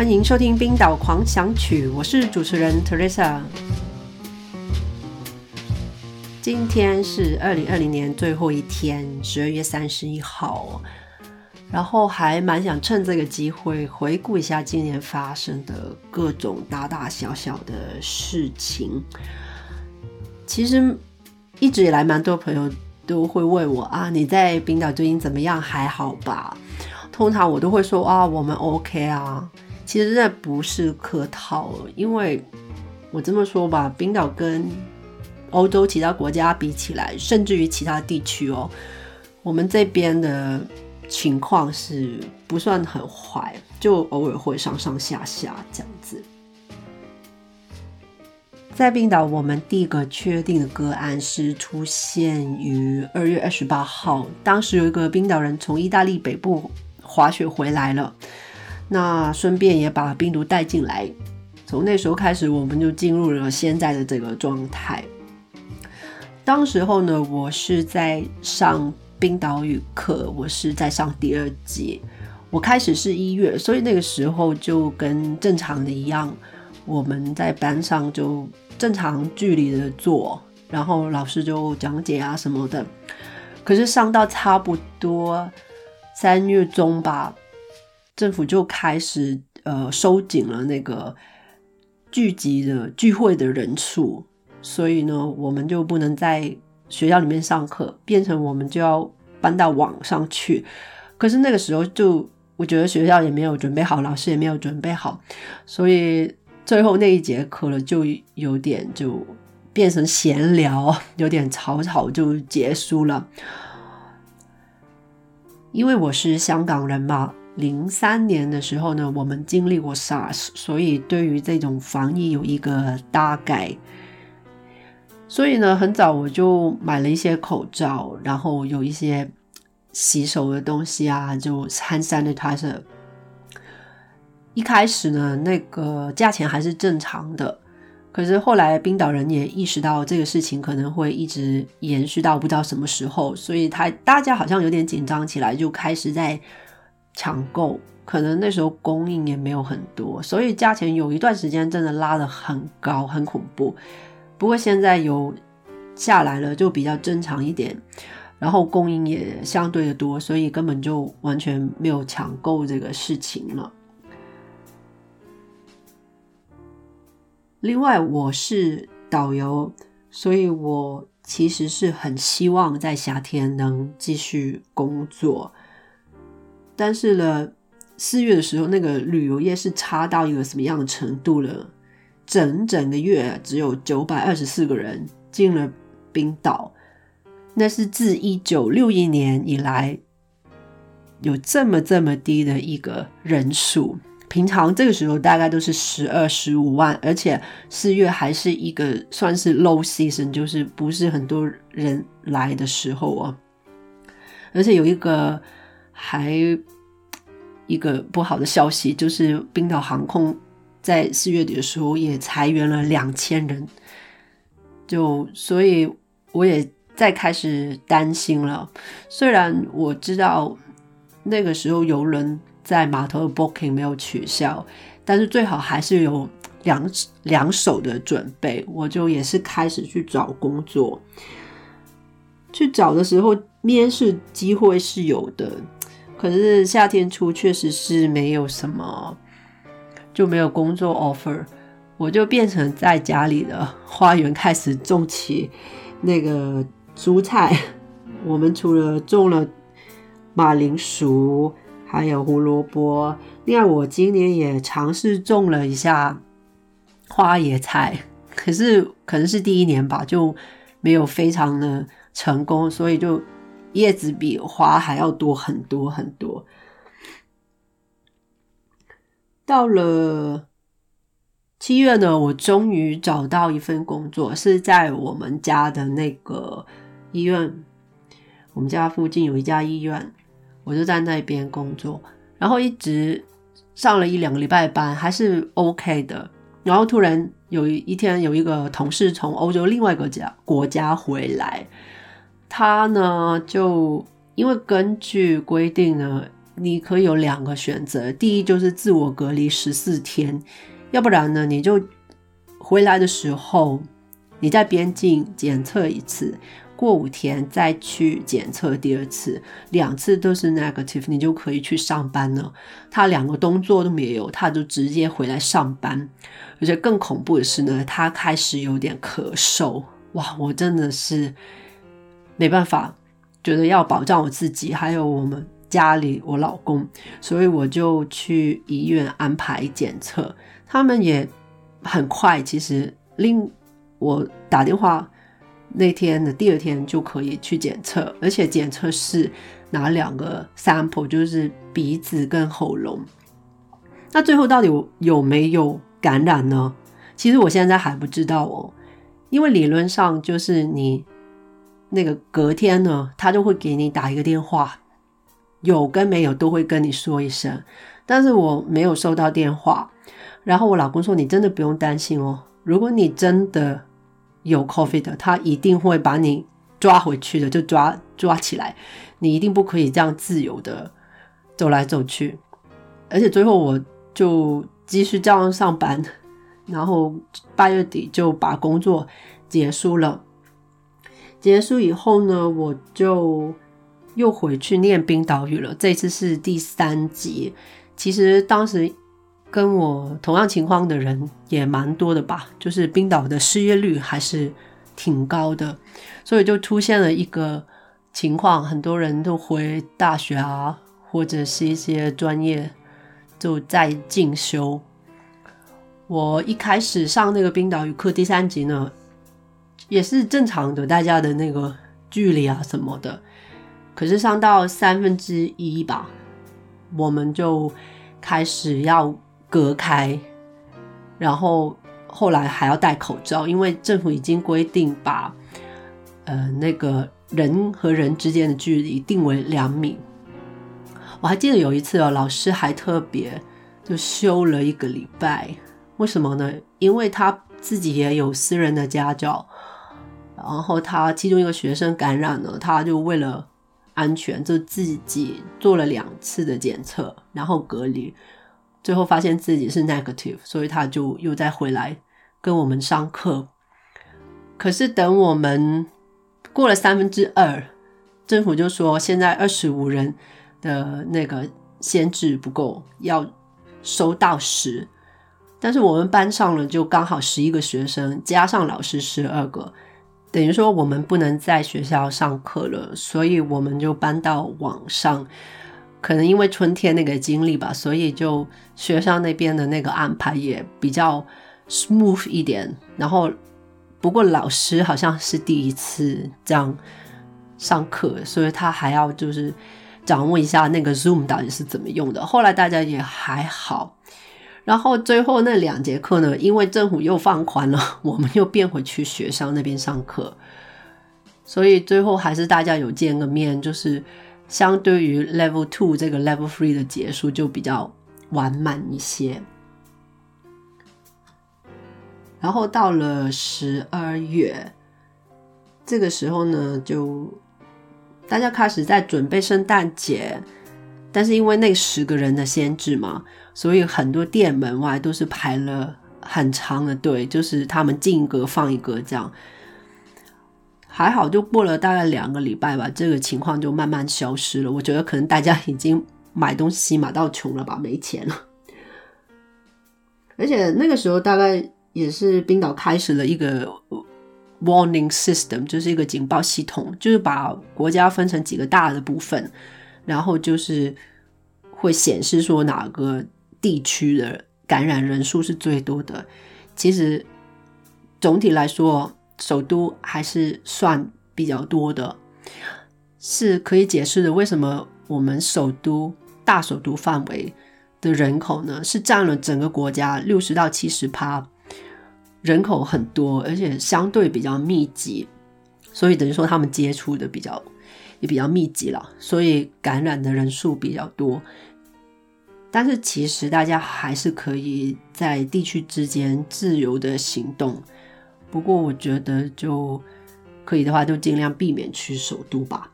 欢迎收听《冰岛狂想曲》，我是主持人 Teresa。今天是二零二零年最后一天，十二月三十一号。然后还蛮想趁这个机会回顾一下今年发生的各种大大小小的事情。其实一直以来，蛮多朋友都会问我啊，你在冰岛最近怎么样？还好吧？通常我都会说啊，我们 OK 啊。其实这不是客套，因为我这么说吧，冰岛跟欧洲其他国家比起来，甚至于其他地区哦，我们这边的。情况是不算很坏，就偶尔会上上下下这样子。在冰岛，我们第一个确定的个案是出现于二月二十八号，当时有一个冰岛人从意大利北部滑雪回来了，那顺便也把病毒带进来。从那时候开始，我们就进入了现在的这个状态。当时候呢，我是在上。冰岛语课，我是在上第二节。我开始是一月，所以那个时候就跟正常的一样，我们在班上就正常距离的坐，然后老师就讲解啊什么的。可是上到差不多三月中吧，政府就开始呃收紧了那个聚集的聚会的人数，所以呢，我们就不能在。学校里面上课变成我们就要搬到网上去，可是那个时候就我觉得学校也没有准备好，老师也没有准备好，所以最后那一节课了就有点就变成闲聊，有点草草就结束了。因为我是香港人嘛，零三年的时候呢，我们经历过 SARS，所以对于这种防疫有一个大概。所以呢，很早我就买了一些口罩，然后有一些洗手的东西啊，就 hand sanitizer。一开始呢，那个价钱还是正常的，可是后来冰岛人也意识到这个事情可能会一直延续到不知道什么时候，所以他大家好像有点紧张起来，就开始在抢购。可能那时候供应也没有很多，所以价钱有一段时间真的拉得很高，很恐怖。不过现在有下来了，就比较正常一点，然后供应也相对的多，所以根本就完全没有抢购这个事情了。另外，我是导游，所以我其实是很希望在夏天能继续工作，但是呢，四月的时候，那个旅游业是差到一个什么样的程度了？整整个月只有九百二十四个人进了冰岛，那是自一九六一年以来有这么这么低的一个人数。平常这个时候大概都是十二十五万，而且四月还是一个算是 low season，就是不是很多人来的时候啊。而且有一个还一个不好的消息，就是冰岛航空。在四月底的时候，也裁员了两千人，就所以我也在开始担心了。虽然我知道那个时候游轮在码头的 booking 没有取消，但是最好还是有两两手的准备。我就也是开始去找工作，去找的时候面试机会是有的，可是夏天初确实是没有什么。就没有工作 offer，我就变成在家里的花园开始种起那个蔬菜。我们除了种了马铃薯，还有胡萝卜。另外，我今年也尝试种了一下花椰菜，可是可能是第一年吧，就没有非常的成功，所以就叶子比花还要多很多很多。到了七月呢，我终于找到一份工作，是在我们家的那个医院。我们家附近有一家医院，我就在那边工作，然后一直上了一两个礼拜班，还是 OK 的。然后突然有一天，有一个同事从欧洲另外一个家国家回来，他呢就因为根据规定呢。你可以有两个选择，第一就是自我隔离十四天，要不然呢，你就回来的时候你在边境检测一次。过五天再去检测第二次，两次都是 negative，你就可以去上班了。他两个动作都没有，他就直接回来上班。而且更恐怖的是呢，他开始有点咳嗽。哇，我真的是没办法，觉得要保障我自己，还有我们家里我老公，所以我就去医院安排检测。他们也很快，其实令我打电话。那天的第二天就可以去检测，而且检测是拿两个 sample，就是鼻子跟喉咙。那最后到底有没有感染呢？其实我现在还不知道哦，因为理论上就是你那个隔天呢，他就会给你打一个电话，有跟没有都会跟你说一声。但是我没有收到电话，然后我老公说：“你真的不用担心哦，如果你真的……”有 COVID 的，他一定会把你抓回去的，就抓抓起来，你一定不可以这样自由的走来走去。而且最后我就继续这样上班，然后八月底就把工作结束了。结束以后呢，我就又回去念冰岛语了。这次是第三集。其实当时。跟我同样情况的人也蛮多的吧，就是冰岛的失业率还是挺高的，所以就出现了一个情况，很多人都回大学啊，或者是一些专业就在进修。我一开始上那个冰岛语课第三集呢，也是正常的，大家的那个距离啊什么的，可是上到三分之一吧，我们就开始要。隔开，然后后来还要戴口罩，因为政府已经规定把呃那个人和人之间的距离定为两米。我还记得有一次哦，老师还特别就休了一个礼拜，为什么呢？因为他自己也有私人的家教，然后他其中一个学生感染了，他就为了安全，就自己做了两次的检测，然后隔离。最后发现自己是 negative，所以他就又再回来跟我们上课。可是等我们过了三分之二，政府就说现在二十五人的那个限制不够，要收到十。但是我们班上了就刚好十一个学生，加上老师十二个，等于说我们不能在学校上课了，所以我们就搬到网上。可能因为春天那个经历吧，所以就学校那边的那个安排也比较 smooth 一点。然后，不过老师好像是第一次这样上课，所以他还要就是掌握一下那个 Zoom 到底是怎么用的。后来大家也还好。然后最后那两节课呢，因为政府又放宽了，我们又变回去学校那边上课，所以最后还是大家有见个面，就是。相对于 Level Two 这个 Level Three 的结束就比较完满一些，然后到了十二月这个时候呢，就大家开始在准备圣诞节，但是因为那十个人的限制嘛，所以很多店门外都是排了很长的队，就是他们进一个放一个这样。还好，就过了大概两个礼拜吧，这个情况就慢慢消失了。我觉得可能大家已经买东西买到穷了吧，没钱了。而且那个时候大概也是冰岛开始了一个 warning system，就是一个警报系统，就是把国家分成几个大的部分，然后就是会显示说哪个地区的感染人数是最多的。其实总体来说。首都还是算比较多的，是可以解释的。为什么我们首都大首都范围的人口呢？是占了整个国家六十到七十趴，人口很多，而且相对比较密集，所以等于说他们接触的比较也比较密集了，所以感染的人数比较多。但是其实大家还是可以在地区之间自由的行动。不过我觉得就可以的话，就尽量避免去首都吧。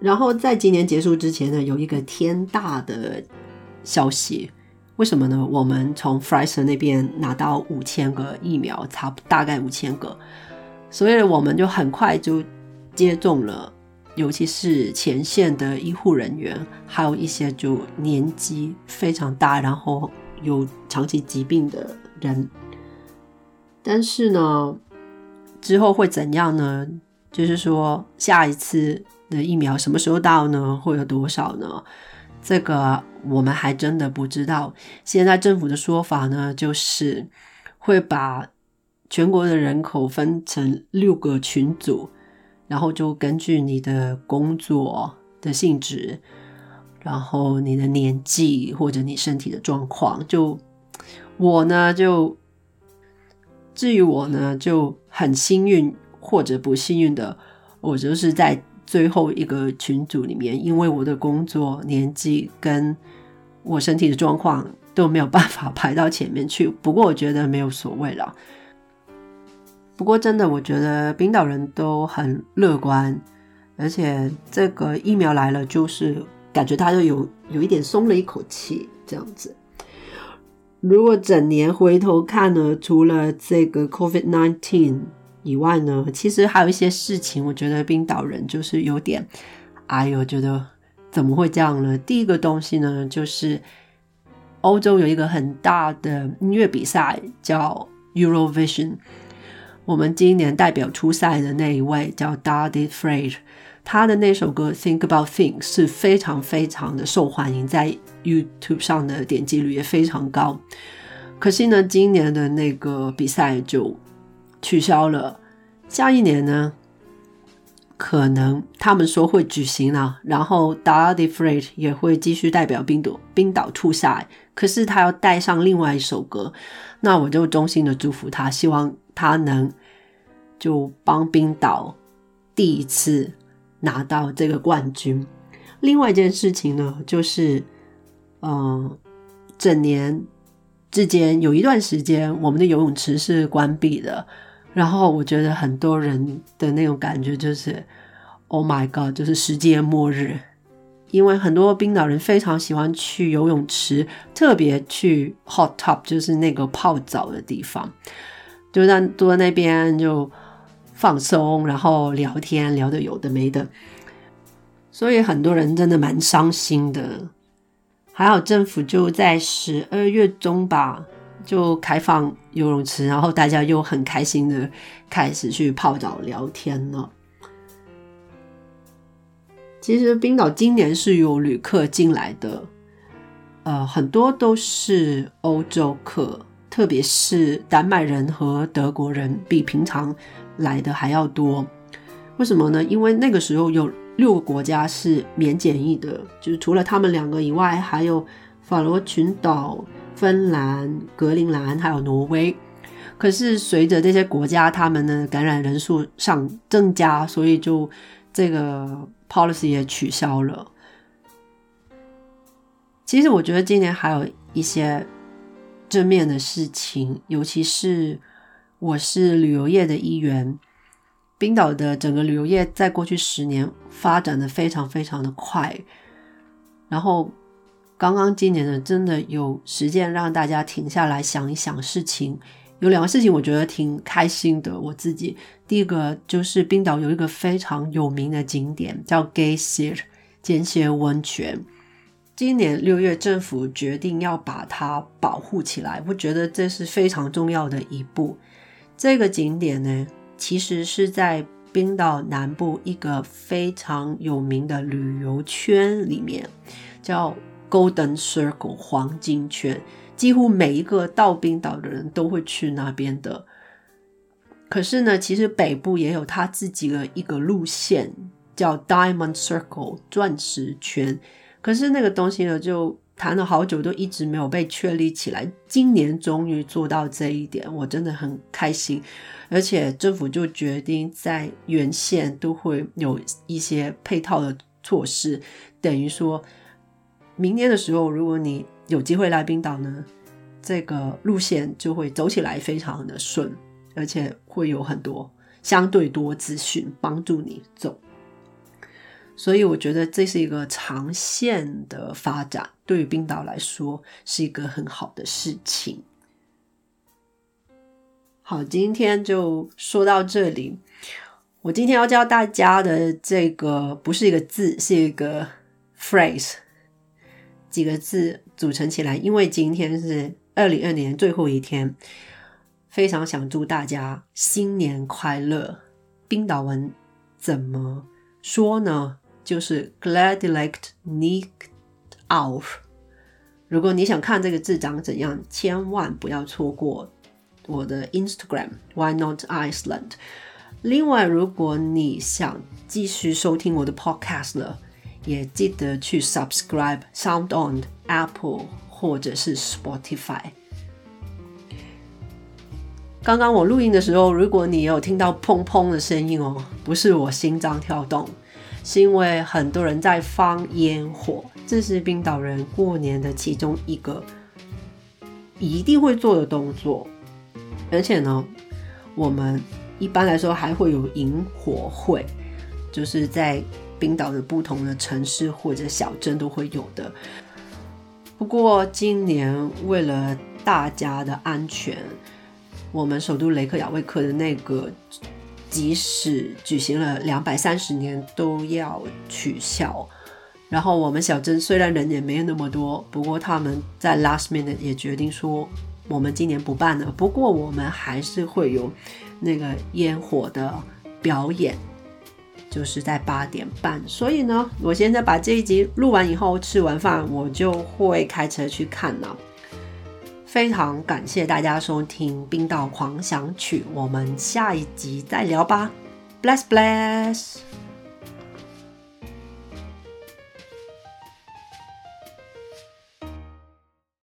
然后在今年结束之前呢，有一个天大的消息，为什么呢？我们从 f r i s e r 那边拿到五千个疫苗，差大概五千个，所以我们就很快就接种了，尤其是前线的医护人员，还有一些就年纪非常大，然后有长期疾病的人。但是呢，之后会怎样呢？就是说，下一次的疫苗什么时候到呢？会有多少呢？这个我们还真的不知道。现在政府的说法呢，就是会把全国的人口分成六个群组，然后就根据你的工作的性质，然后你的年纪或者你身体的状况，就我呢就。至于我呢，就很幸运或者不幸运的，我就是在最后一个群组里面，因为我的工作年纪跟我身体的状况都没有办法排到前面去。不过我觉得没有所谓了。不过真的，我觉得冰岛人都很乐观，而且这个疫苗来了，就是感觉他就有有一点松了一口气，这样子。如果整年回头看呢，除了这个 COVID nineteen 以外呢，其实还有一些事情，我觉得冰岛人就是有点，哎呦，觉得怎么会这样呢？第一个东西呢，就是欧洲有一个很大的音乐比赛叫 Eurovision，我们今年代表出赛的那一位叫 David Frey。他的那首歌《Think About Things》是非常非常的受欢迎，在 YouTube 上的点击率也非常高。可惜呢，今年的那个比赛就取消了。下一年呢，可能他们说会举行了，然后 d a d i f r e d 也会继续代表冰岛冰岛出赛。可是他要带上另外一首歌，那我就衷心的祝福他，希望他能就帮冰岛第一次。拿到这个冠军。另外一件事情呢，就是，嗯，整年之间有一段时间，我们的游泳池是关闭的。然后我觉得很多人的那种感觉就是，Oh my God，就是世界末日。因为很多冰岛人非常喜欢去游泳池，特别去 hot tub，就是那个泡澡的地方，就在坐在那边就。放松，然后聊天，聊的有的没的，所以很多人真的蛮伤心的。还好政府就在十二月中吧，就开放游泳池，然后大家又很开心的开始去泡澡聊天了。其实冰岛今年是有旅客进来的，呃，很多都是欧洲客，特别是丹麦人和德国人，比平常。来的还要多，为什么呢？因为那个时候有六个国家是免检疫的，就是除了他们两个以外，还有法罗群岛、芬兰、格陵兰还有挪威。可是随着这些国家他们的感染人数上增加，所以就这个 policy 也取消了。其实我觉得今年还有一些正面的事情，尤其是。我是旅游业的一员，冰岛的整个旅游业在过去十年发展的非常非常的快，然后刚刚今年呢，真的有时间让大家停下来想一想事情，有两个事情我觉得挺开心的。我自己第一个就是冰岛有一个非常有名的景点叫 Geysir 间歇温泉，今年六月政府决定要把它保护起来，我觉得这是非常重要的一步。这个景点呢，其实是在冰岛南部一个非常有名的旅游圈里面，叫 Golden Circle 黄金圈。几乎每一个到冰岛的人都会去那边的。可是呢，其实北部也有它自己的一个路线，叫 Diamond Circle 钻石圈。可是那个东西呢，就谈了好久都一直没有被确立起来，今年终于做到这一点，我真的很开心。而且政府就决定在原线都会有一些配套的措施，等于说明年的时候，如果你有机会来冰岛呢，这个路线就会走起来非常的顺，而且会有很多相对多资讯帮助你走。所以我觉得这是一个长线的发展，对于冰岛来说是一个很好的事情。好，今天就说到这里。我今天要教大家的这个不是一个字，是一个 phrase，几个字组成起来。因为今天是二零二年最后一天，非常想祝大家新年快乐。冰岛文怎么说呢？就是 gladelikt nikt auf。如果你想看这个字长怎样，千万不要错过我的 Instagram Why Not Iceland。另外，如果你想继续收听我的 podcast 了，也记得去 subscribe Sound On Apple 或者是 Spotify。刚刚我录音的时候，如果你有听到砰砰的声音哦，不是我心脏跳动，是因为很多人在放烟火。这是冰岛人过年的其中一个一定会做的动作，而且呢，我们。一般来说，还会有萤火会，就是在冰岛的不同的城市或者小镇都会有的。不过今年为了大家的安全，我们首都雷克雅未克的那个，即使举行了两百三十年都要取消。然后我们小镇虽然人也没有那么多，不过他们在 last minute 也决定说，我们今年不办了。不过我们还是会有。那个烟火的表演就是在八点半，所以呢，我现在把这一集录完以后，吃完饭我就会开车去看了。非常感谢大家收听《冰岛狂想曲》，我们下一集再聊吧，bless bless。